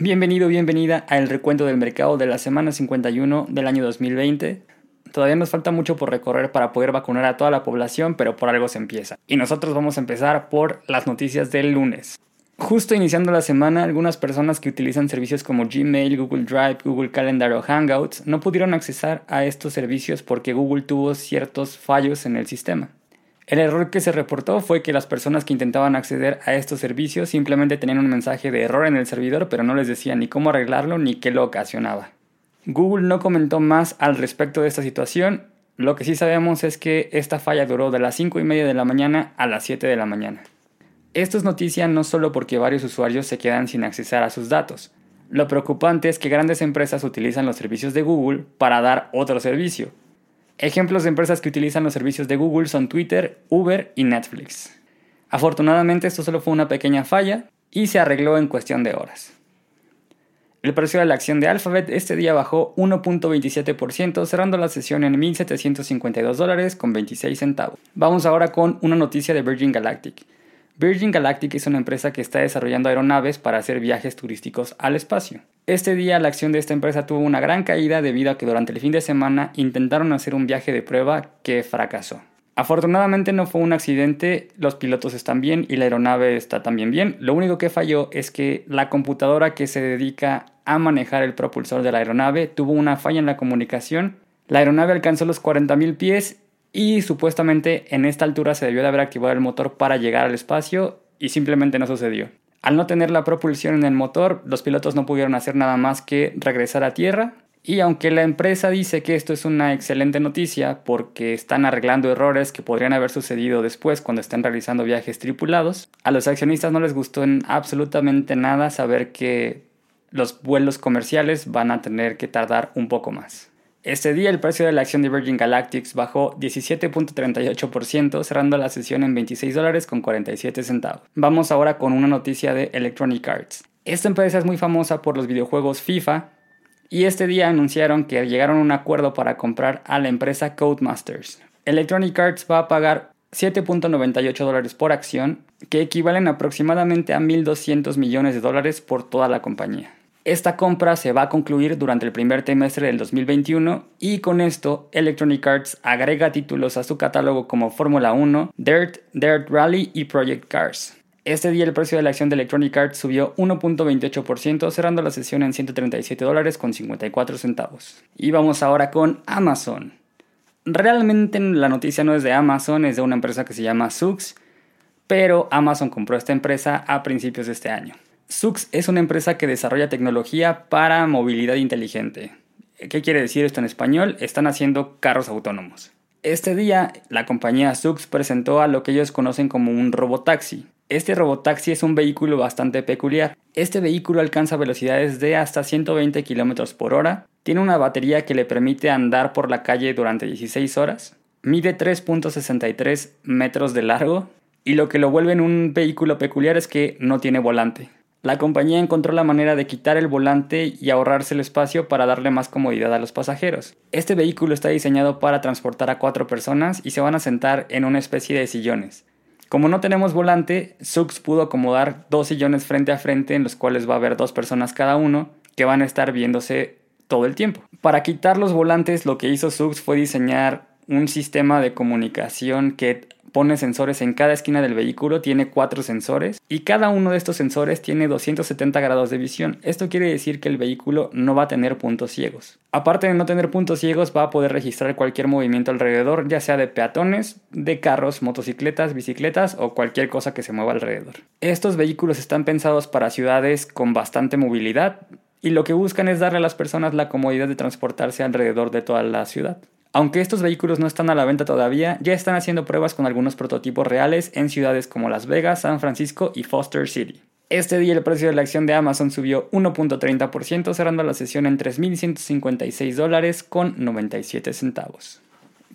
Bienvenido, bienvenida a el recuento del mercado de la semana 51 del año 2020. Todavía nos falta mucho por recorrer para poder vacunar a toda la población, pero por algo se empieza. Y nosotros vamos a empezar por las noticias del lunes. Justo iniciando la semana, algunas personas que utilizan servicios como Gmail, Google Drive, Google Calendar o Hangouts no pudieron accesar a estos servicios porque Google tuvo ciertos fallos en el sistema. El error que se reportó fue que las personas que intentaban acceder a estos servicios simplemente tenían un mensaje de error en el servidor pero no les decía ni cómo arreglarlo ni qué lo ocasionaba. Google no comentó más al respecto de esta situación, lo que sí sabemos es que esta falla duró de las 5 y media de la mañana a las 7 de la mañana. Esto es noticia no solo porque varios usuarios se quedan sin accesar a sus datos. Lo preocupante es que grandes empresas utilizan los servicios de Google para dar otro servicio. Ejemplos de empresas que utilizan los servicios de Google son Twitter, Uber y Netflix. Afortunadamente esto solo fue una pequeña falla y se arregló en cuestión de horas. El precio de la acción de Alphabet este día bajó 1.27%, cerrando la sesión en 1.752 dólares con 26 centavos. Vamos ahora con una noticia de Virgin Galactic. Virgin Galactic es una empresa que está desarrollando aeronaves para hacer viajes turísticos al espacio. Este día la acción de esta empresa tuvo una gran caída debido a que durante el fin de semana intentaron hacer un viaje de prueba que fracasó. Afortunadamente no fue un accidente, los pilotos están bien y la aeronave está también bien. Lo único que falló es que la computadora que se dedica a manejar el propulsor de la aeronave tuvo una falla en la comunicación. La aeronave alcanzó los 40.000 pies y supuestamente en esta altura se debió de haber activado el motor para llegar al espacio y simplemente no sucedió. Al no tener la propulsión en el motor, los pilotos no pudieron hacer nada más que regresar a tierra. Y aunque la empresa dice que esto es una excelente noticia porque están arreglando errores que podrían haber sucedido después cuando estén realizando viajes tripulados, a los accionistas no les gustó en absolutamente nada saber que los vuelos comerciales van a tener que tardar un poco más. Este día el precio de la acción de Virgin Galactic bajó 17.38%, cerrando la sesión en 26 dólares con 47 centavos. Vamos ahora con una noticia de Electronic Arts. Esta empresa es muy famosa por los videojuegos FIFA y este día anunciaron que llegaron a un acuerdo para comprar a la empresa Codemasters. Electronic Arts va a pagar 7.98 dólares por acción, que equivalen aproximadamente a 1.200 millones de dólares por toda la compañía. Esta compra se va a concluir durante el primer trimestre del 2021 y con esto Electronic Arts agrega títulos a su catálogo como Fórmula 1, Dirt, Dirt Rally y Project Cars. Este día el precio de la acción de Electronic Arts subió 1.28%, cerrando la sesión en 137 dólares con 54 centavos. Y vamos ahora con Amazon. Realmente la noticia no es de Amazon, es de una empresa que se llama Sux, pero Amazon compró esta empresa a principios de este año. Sux es una empresa que desarrolla tecnología para movilidad inteligente. ¿Qué quiere decir esto en español? Están haciendo carros autónomos. Este día, la compañía Sux presentó a lo que ellos conocen como un robotaxi. Este robotaxi es un vehículo bastante peculiar. Este vehículo alcanza velocidades de hasta 120 km por hora, tiene una batería que le permite andar por la calle durante 16 horas, mide 3.63 metros de largo y lo que lo vuelve en un vehículo peculiar es que no tiene volante. La compañía encontró la manera de quitar el volante y ahorrarse el espacio para darle más comodidad a los pasajeros. Este vehículo está diseñado para transportar a cuatro personas y se van a sentar en una especie de sillones. Como no tenemos volante, Sux pudo acomodar dos sillones frente a frente en los cuales va a haber dos personas cada uno que van a estar viéndose todo el tiempo. Para quitar los volantes lo que hizo Sux fue diseñar un sistema de comunicación que pone sensores en cada esquina del vehículo, tiene cuatro sensores y cada uno de estos sensores tiene 270 grados de visión. Esto quiere decir que el vehículo no va a tener puntos ciegos. Aparte de no tener puntos ciegos, va a poder registrar cualquier movimiento alrededor, ya sea de peatones, de carros, motocicletas, bicicletas o cualquier cosa que se mueva alrededor. Estos vehículos están pensados para ciudades con bastante movilidad y lo que buscan es darle a las personas la comodidad de transportarse alrededor de toda la ciudad. Aunque estos vehículos no están a la venta todavía, ya están haciendo pruebas con algunos prototipos reales en ciudades como Las Vegas, San Francisco y Foster City. Este día el precio de la acción de Amazon subió 1.30%, cerrando la sesión en 3.156 dólares con 97 centavos.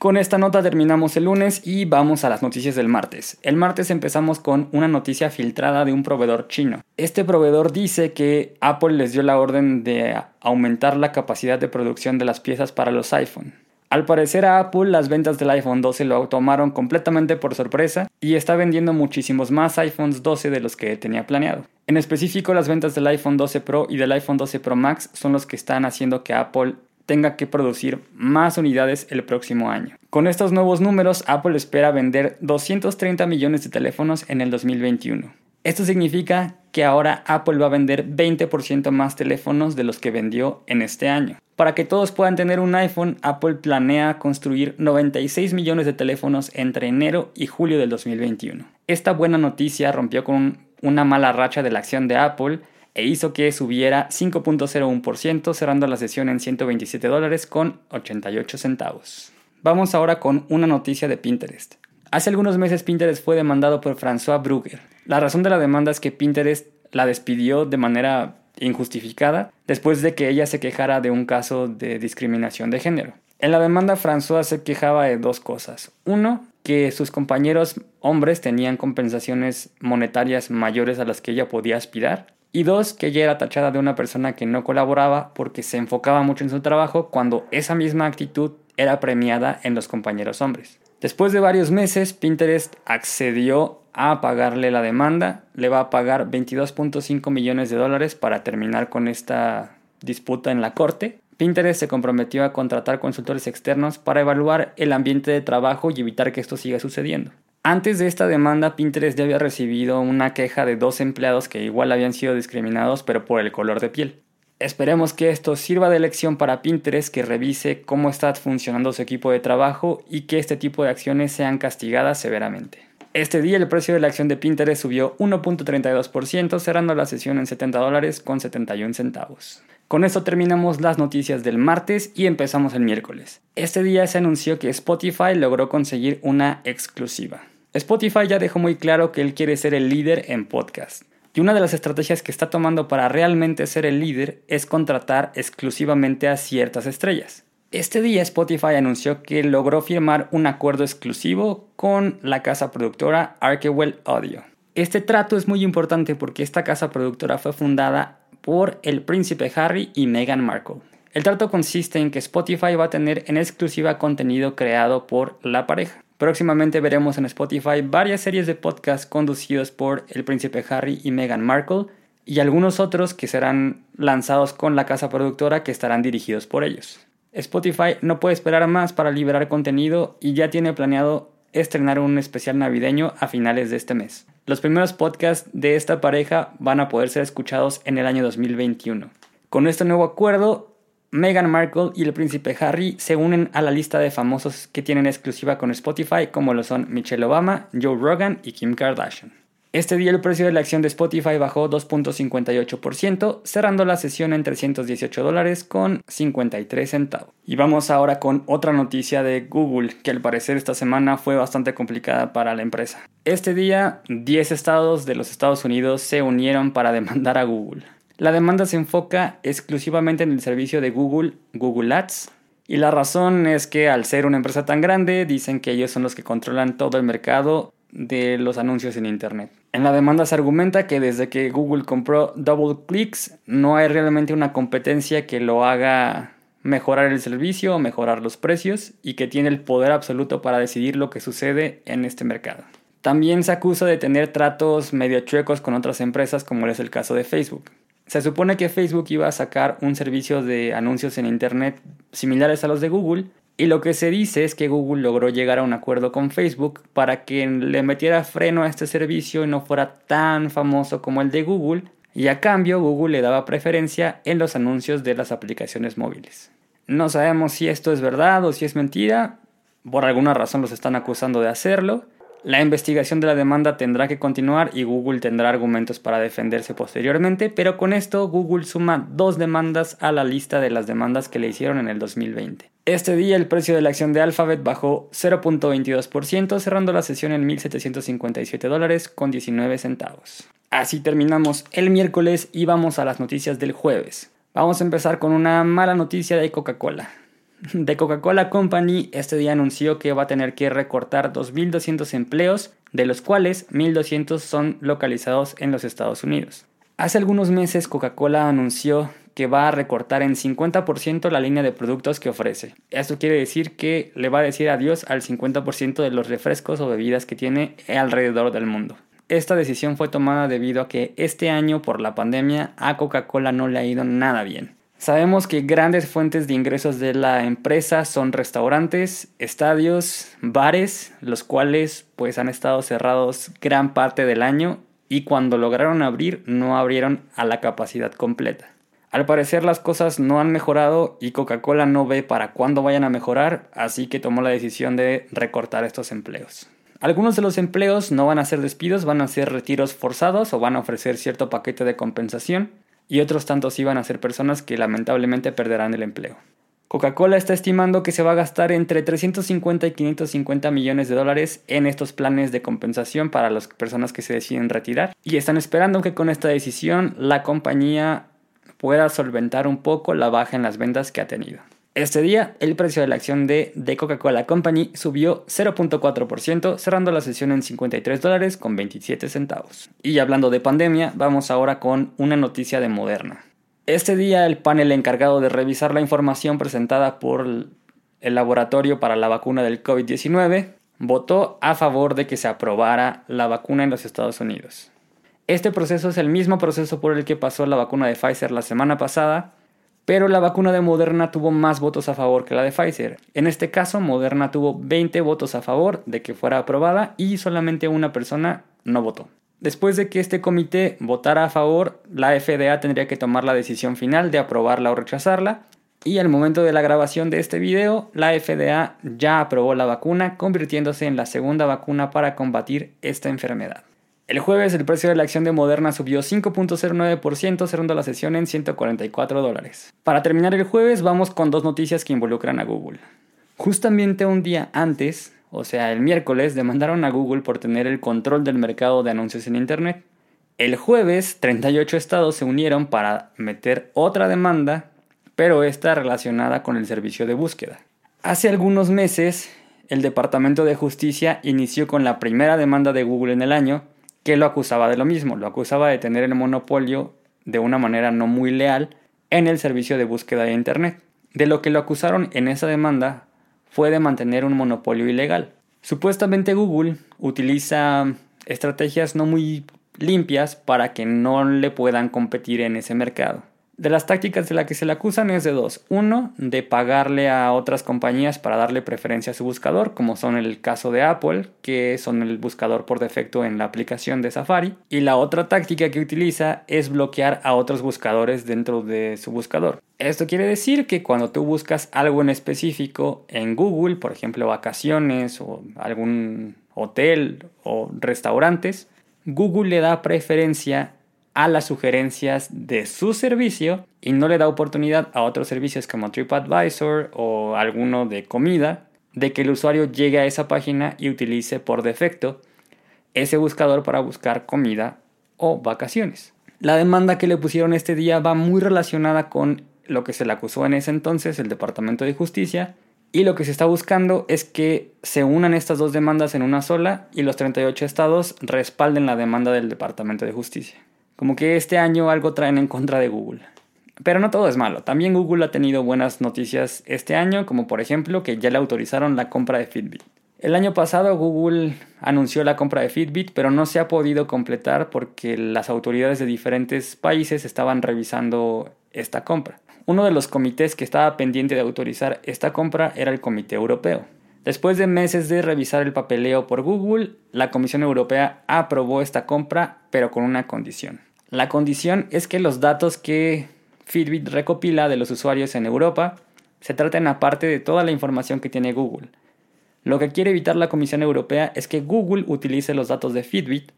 Con esta nota terminamos el lunes y vamos a las noticias del martes. El martes empezamos con una noticia filtrada de un proveedor chino. Este proveedor dice que Apple les dio la orden de aumentar la capacidad de producción de las piezas para los iPhone. Al parecer a Apple las ventas del iPhone 12 lo tomaron completamente por sorpresa y está vendiendo muchísimos más iPhones 12 de los que tenía planeado. En específico las ventas del iPhone 12 Pro y del iPhone 12 Pro Max son los que están haciendo que Apple tenga que producir más unidades el próximo año. Con estos nuevos números, Apple espera vender 230 millones de teléfonos en el 2021. Esto significa que ahora Apple va a vender 20% más teléfonos de los que vendió en este año. Para que todos puedan tener un iPhone, Apple planea construir 96 millones de teléfonos entre enero y julio del 2021. Esta buena noticia rompió con una mala racha de la acción de Apple e hizo que subiera 5.01% cerrando la sesión en 127 dólares con 88 centavos. Vamos ahora con una noticia de Pinterest. Hace algunos meses Pinterest fue demandado por François Brugger. La razón de la demanda es que Pinterest la despidió de manera injustificada después de que ella se quejara de un caso de discriminación de género. En la demanda François se quejaba de dos cosas. Uno, que sus compañeros hombres tenían compensaciones monetarias mayores a las que ella podía aspirar. Y dos, que ella era tachada de una persona que no colaboraba porque se enfocaba mucho en su trabajo cuando esa misma actitud era premiada en los compañeros hombres. Después de varios meses, Pinterest accedió a pagarle la demanda, le va a pagar 22.5 millones de dólares para terminar con esta disputa en la corte. Pinterest se comprometió a contratar consultores externos para evaluar el ambiente de trabajo y evitar que esto siga sucediendo. Antes de esta demanda, Pinterest ya había recibido una queja de dos empleados que igual habían sido discriminados, pero por el color de piel. Esperemos que esto sirva de lección para Pinterest que revise cómo está funcionando su equipo de trabajo y que este tipo de acciones sean castigadas severamente. Este día el precio de la acción de Pinterest subió 1.32%, cerrando la sesión en 70 dólares con 71 centavos. Con esto terminamos las noticias del martes y empezamos el miércoles. Este día se anunció que Spotify logró conseguir una exclusiva. Spotify ya dejó muy claro que él quiere ser el líder en podcast. Y una de las estrategias que está tomando para realmente ser el líder es contratar exclusivamente a ciertas estrellas. Este día Spotify anunció que logró firmar un acuerdo exclusivo con la casa productora Arkewell Audio. Este trato es muy importante porque esta casa productora fue fundada por el príncipe Harry y Meghan Markle. El trato consiste en que Spotify va a tener en exclusiva contenido creado por la pareja. Próximamente veremos en Spotify varias series de podcasts conducidos por el príncipe Harry y Meghan Markle y algunos otros que serán lanzados con la casa productora que estarán dirigidos por ellos. Spotify no puede esperar más para liberar contenido y ya tiene planeado estrenar un especial navideño a finales de este mes. Los primeros podcasts de esta pareja van a poder ser escuchados en el año 2021. Con este nuevo acuerdo, Meghan Markle y el príncipe Harry se unen a la lista de famosos que tienen exclusiva con Spotify, como lo son Michelle Obama, Joe Rogan y Kim Kardashian. Este día el precio de la acción de Spotify bajó 2.58%, cerrando la sesión en 318 dólares con 53 centavos. Y vamos ahora con otra noticia de Google, que al parecer esta semana fue bastante complicada para la empresa. Este día, 10 estados de los Estados Unidos se unieron para demandar a Google. La demanda se enfoca exclusivamente en el servicio de Google, Google Ads, y la razón es que al ser una empresa tan grande, dicen que ellos son los que controlan todo el mercado de los anuncios en Internet. En la demanda se argumenta que desde que Google compró DoubleClicks no hay realmente una competencia que lo haga mejorar el servicio o mejorar los precios y que tiene el poder absoluto para decidir lo que sucede en este mercado. También se acusa de tener tratos medio chuecos con otras empresas como es el caso de Facebook. Se supone que Facebook iba a sacar un servicio de anuncios en Internet similares a los de Google, y lo que se dice es que Google logró llegar a un acuerdo con Facebook para que le metiera freno a este servicio y no fuera tan famoso como el de Google, y a cambio Google le daba preferencia en los anuncios de las aplicaciones móviles. No sabemos si esto es verdad o si es mentira, por alguna razón los están acusando de hacerlo, la investigación de la demanda tendrá que continuar y Google tendrá argumentos para defenderse posteriormente, pero con esto Google suma dos demandas a la lista de las demandas que le hicieron en el 2020. Este día el precio de la acción de Alphabet bajó 0.22%, cerrando la sesión en 1.757 dólares con 19 centavos. Así terminamos el miércoles y vamos a las noticias del jueves. Vamos a empezar con una mala noticia de Coca-Cola. The Coca-Cola Company este día anunció que va a tener que recortar 2.200 empleos, de los cuales 1.200 son localizados en los Estados Unidos. Hace algunos meses Coca-Cola anunció que va a recortar en 50% la línea de productos que ofrece. Esto quiere decir que le va a decir adiós al 50% de los refrescos o bebidas que tiene alrededor del mundo. Esta decisión fue tomada debido a que este año por la pandemia a Coca-Cola no le ha ido nada bien. Sabemos que grandes fuentes de ingresos de la empresa son restaurantes, estadios, bares, los cuales pues han estado cerrados gran parte del año y cuando lograron abrir no abrieron a la capacidad completa. Al parecer las cosas no han mejorado y Coca-Cola no ve para cuándo vayan a mejorar, así que tomó la decisión de recortar estos empleos. Algunos de los empleos no van a ser despidos, van a ser retiros forzados o van a ofrecer cierto paquete de compensación y otros tantos iban a ser personas que lamentablemente perderán el empleo. Coca-Cola está estimando que se va a gastar entre 350 y 550 millones de dólares en estos planes de compensación para las personas que se deciden retirar y están esperando que con esta decisión la compañía pueda solventar un poco la baja en las ventas que ha tenido. Este día, el precio de la acción de The Coca-Cola Company subió 0.4%, cerrando la sesión en 53 dólares con 27 centavos. Y hablando de pandemia, vamos ahora con una noticia de Moderna. Este día el panel encargado de revisar la información presentada por el laboratorio para la vacuna del COVID-19 votó a favor de que se aprobara la vacuna en los Estados Unidos. Este proceso es el mismo proceso por el que pasó la vacuna de Pfizer la semana pasada, pero la vacuna de Moderna tuvo más votos a favor que la de Pfizer. En este caso, Moderna tuvo 20 votos a favor de que fuera aprobada y solamente una persona no votó. Después de que este comité votara a favor, la FDA tendría que tomar la decisión final de aprobarla o rechazarla. Y al momento de la grabación de este video, la FDA ya aprobó la vacuna, convirtiéndose en la segunda vacuna para combatir esta enfermedad. El jueves el precio de la acción de Moderna subió 5.09%, cerrando la sesión en 144 dólares. Para terminar el jueves vamos con dos noticias que involucran a Google. Justamente un día antes, o sea, el miércoles, demandaron a Google por tener el control del mercado de anuncios en Internet. El jueves, 38 estados se unieron para meter otra demanda, pero esta relacionada con el servicio de búsqueda. Hace algunos meses, el Departamento de Justicia inició con la primera demanda de Google en el año, que lo acusaba de lo mismo, lo acusaba de tener el monopolio de una manera no muy leal en el servicio de búsqueda de Internet. De lo que lo acusaron en esa demanda fue de mantener un monopolio ilegal. Supuestamente Google utiliza estrategias no muy limpias para que no le puedan competir en ese mercado. De las tácticas de las que se le acusan es de dos. Uno, de pagarle a otras compañías para darle preferencia a su buscador, como son el caso de Apple, que son el buscador por defecto en la aplicación de Safari. Y la otra táctica que utiliza es bloquear a otros buscadores dentro de su buscador. Esto quiere decir que cuando tú buscas algo en específico en Google, por ejemplo vacaciones o algún hotel o restaurantes, Google le da preferencia a las sugerencias de su servicio y no le da oportunidad a otros servicios como TripAdvisor o alguno de comida de que el usuario llegue a esa página y utilice por defecto ese buscador para buscar comida o vacaciones. La demanda que le pusieron este día va muy relacionada con lo que se le acusó en ese entonces el Departamento de Justicia y lo que se está buscando es que se unan estas dos demandas en una sola y los 38 estados respalden la demanda del Departamento de Justicia. Como que este año algo traen en contra de Google. Pero no todo es malo. También Google ha tenido buenas noticias este año, como por ejemplo que ya le autorizaron la compra de Fitbit. El año pasado Google anunció la compra de Fitbit, pero no se ha podido completar porque las autoridades de diferentes países estaban revisando esta compra. Uno de los comités que estaba pendiente de autorizar esta compra era el Comité Europeo. Después de meses de revisar el papeleo por Google, la Comisión Europea aprobó esta compra, pero con una condición. La condición es que los datos que Fitbit recopila de los usuarios en Europa se traten aparte de toda la información que tiene Google. Lo que quiere evitar la Comisión Europea es que Google utilice los datos de Fitbit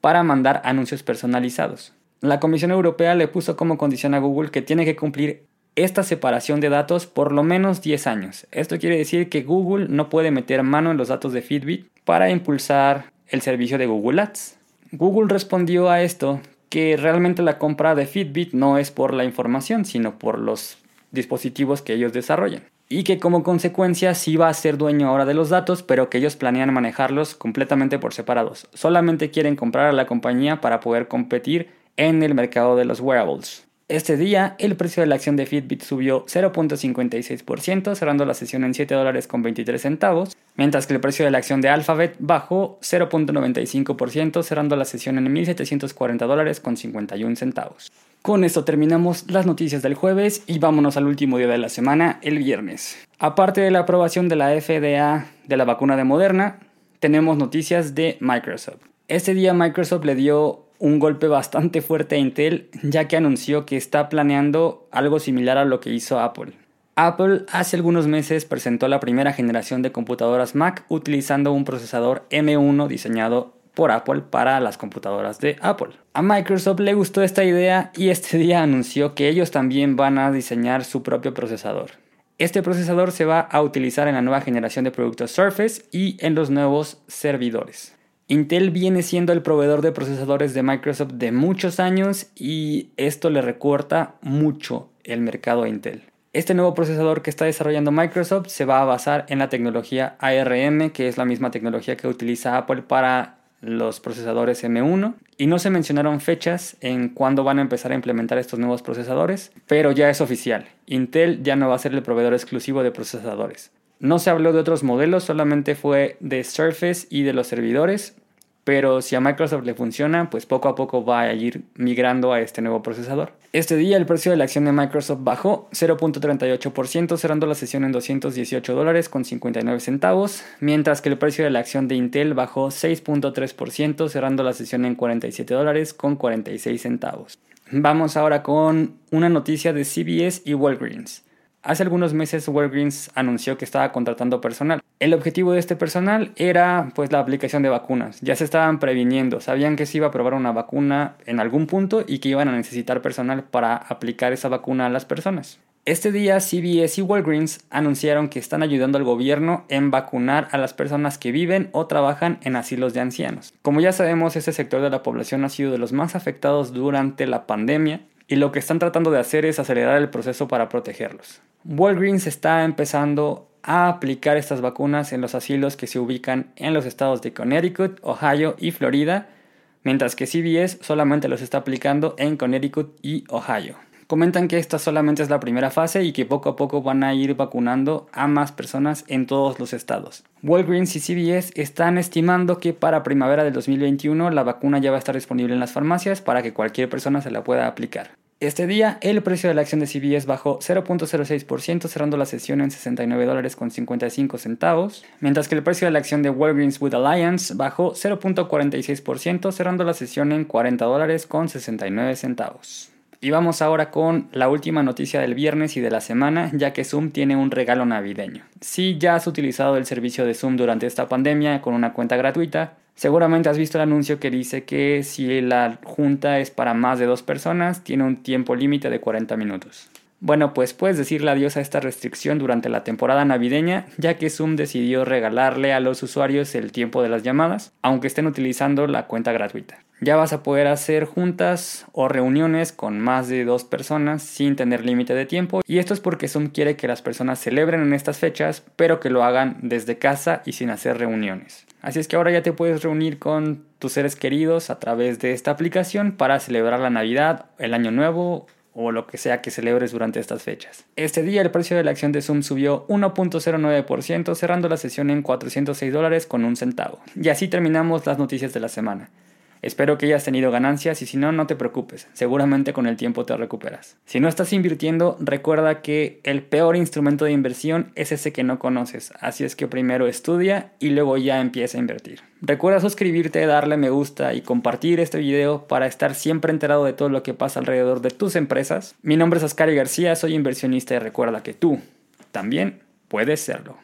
para mandar anuncios personalizados. La Comisión Europea le puso como condición a Google que tiene que cumplir esta separación de datos por lo menos 10 años. Esto quiere decir que Google no puede meter mano en los datos de Fitbit para impulsar el servicio de Google Ads. Google respondió a esto que realmente la compra de Fitbit no es por la información, sino por los dispositivos que ellos desarrollan. Y que como consecuencia sí va a ser dueño ahora de los datos, pero que ellos planean manejarlos completamente por separados. Solamente quieren comprar a la compañía para poder competir en el mercado de los wearables. Este día, el precio de la acción de Fitbit subió 0.56%, cerrando la sesión en 7 dólares con 23 centavos, mientras que el precio de la acción de Alphabet bajó 0.95%, cerrando la sesión en 1.740 dólares con 51 centavos. Con esto terminamos las noticias del jueves y vámonos al último día de la semana, el viernes. Aparte de la aprobación de la FDA de la vacuna de Moderna, tenemos noticias de Microsoft. Este día Microsoft le dio un golpe bastante fuerte a Intel ya que anunció que está planeando algo similar a lo que hizo Apple. Apple hace algunos meses presentó la primera generación de computadoras Mac utilizando un procesador M1 diseñado por Apple para las computadoras de Apple. A Microsoft le gustó esta idea y este día anunció que ellos también van a diseñar su propio procesador. Este procesador se va a utilizar en la nueva generación de productos Surface y en los nuevos servidores. Intel viene siendo el proveedor de procesadores de Microsoft de muchos años y esto le recorta mucho el mercado a Intel. Este nuevo procesador que está desarrollando Microsoft se va a basar en la tecnología ARM, que es la misma tecnología que utiliza Apple para los procesadores M1 y no se mencionaron fechas en cuándo van a empezar a implementar estos nuevos procesadores, pero ya es oficial. Intel ya no va a ser el proveedor exclusivo de procesadores. No se habló de otros modelos, solamente fue de Surface y de los servidores, pero si a Microsoft le funciona, pues poco a poco va a ir migrando a este nuevo procesador. Este día el precio de la acción de Microsoft bajó 0.38%, cerrando la sesión en 218 dólares con 59 centavos, mientras que el precio de la acción de Intel bajó 6.3%, cerrando la sesión en 47 dólares con 46 centavos. Vamos ahora con una noticia de CBS y Walgreens. Hace algunos meses Walgreens anunció que estaba contratando personal. El objetivo de este personal era pues la aplicación de vacunas. Ya se estaban previniendo, sabían que se iba a probar una vacuna en algún punto y que iban a necesitar personal para aplicar esa vacuna a las personas. Este día CBS y Walgreens anunciaron que están ayudando al gobierno en vacunar a las personas que viven o trabajan en asilos de ancianos. Como ya sabemos, este sector de la población ha sido de los más afectados durante la pandemia y lo que están tratando de hacer es acelerar el proceso para protegerlos. Walgreens está empezando a aplicar estas vacunas en los asilos que se ubican en los estados de Connecticut, Ohio y Florida, mientras que CBS solamente los está aplicando en Connecticut y Ohio. Comentan que esta solamente es la primera fase y que poco a poco van a ir vacunando a más personas en todos los estados. Walgreens y CVS están estimando que para primavera del 2021 la vacuna ya va a estar disponible en las farmacias para que cualquier persona se la pueda aplicar. Este día, el precio de la acción de CVS bajó 0.06%, cerrando la sesión en 69 dólares con 55 centavos, mientras que el precio de la acción de Walgreens with Alliance bajó 0.46%, cerrando la sesión en 40 dólares con 69 centavos. Y vamos ahora con la última noticia del viernes y de la semana, ya que Zoom tiene un regalo navideño. Si ya has utilizado el servicio de Zoom durante esta pandemia con una cuenta gratuita, seguramente has visto el anuncio que dice que si la junta es para más de dos personas, tiene un tiempo límite de 40 minutos. Bueno, pues puedes decirle adiós a esta restricción durante la temporada navideña, ya que Zoom decidió regalarle a los usuarios el tiempo de las llamadas, aunque estén utilizando la cuenta gratuita. Ya vas a poder hacer juntas o reuniones con más de dos personas sin tener límite de tiempo, y esto es porque Zoom quiere que las personas celebren en estas fechas, pero que lo hagan desde casa y sin hacer reuniones. Así es que ahora ya te puedes reunir con tus seres queridos a través de esta aplicación para celebrar la Navidad, el Año Nuevo o lo que sea que celebres durante estas fechas. Este día el precio de la acción de Zoom subió 1.09%, cerrando la sesión en 406 dólares con un centavo. Y así terminamos las noticias de la semana. Espero que hayas tenido ganancias y si no, no te preocupes, seguramente con el tiempo te recuperas. Si no estás invirtiendo, recuerda que el peor instrumento de inversión es ese que no conoces, así es que primero estudia y luego ya empieza a invertir. Recuerda suscribirte, darle me gusta y compartir este video para estar siempre enterado de todo lo que pasa alrededor de tus empresas. Mi nombre es Ascari García, soy inversionista y recuerda que tú también puedes serlo.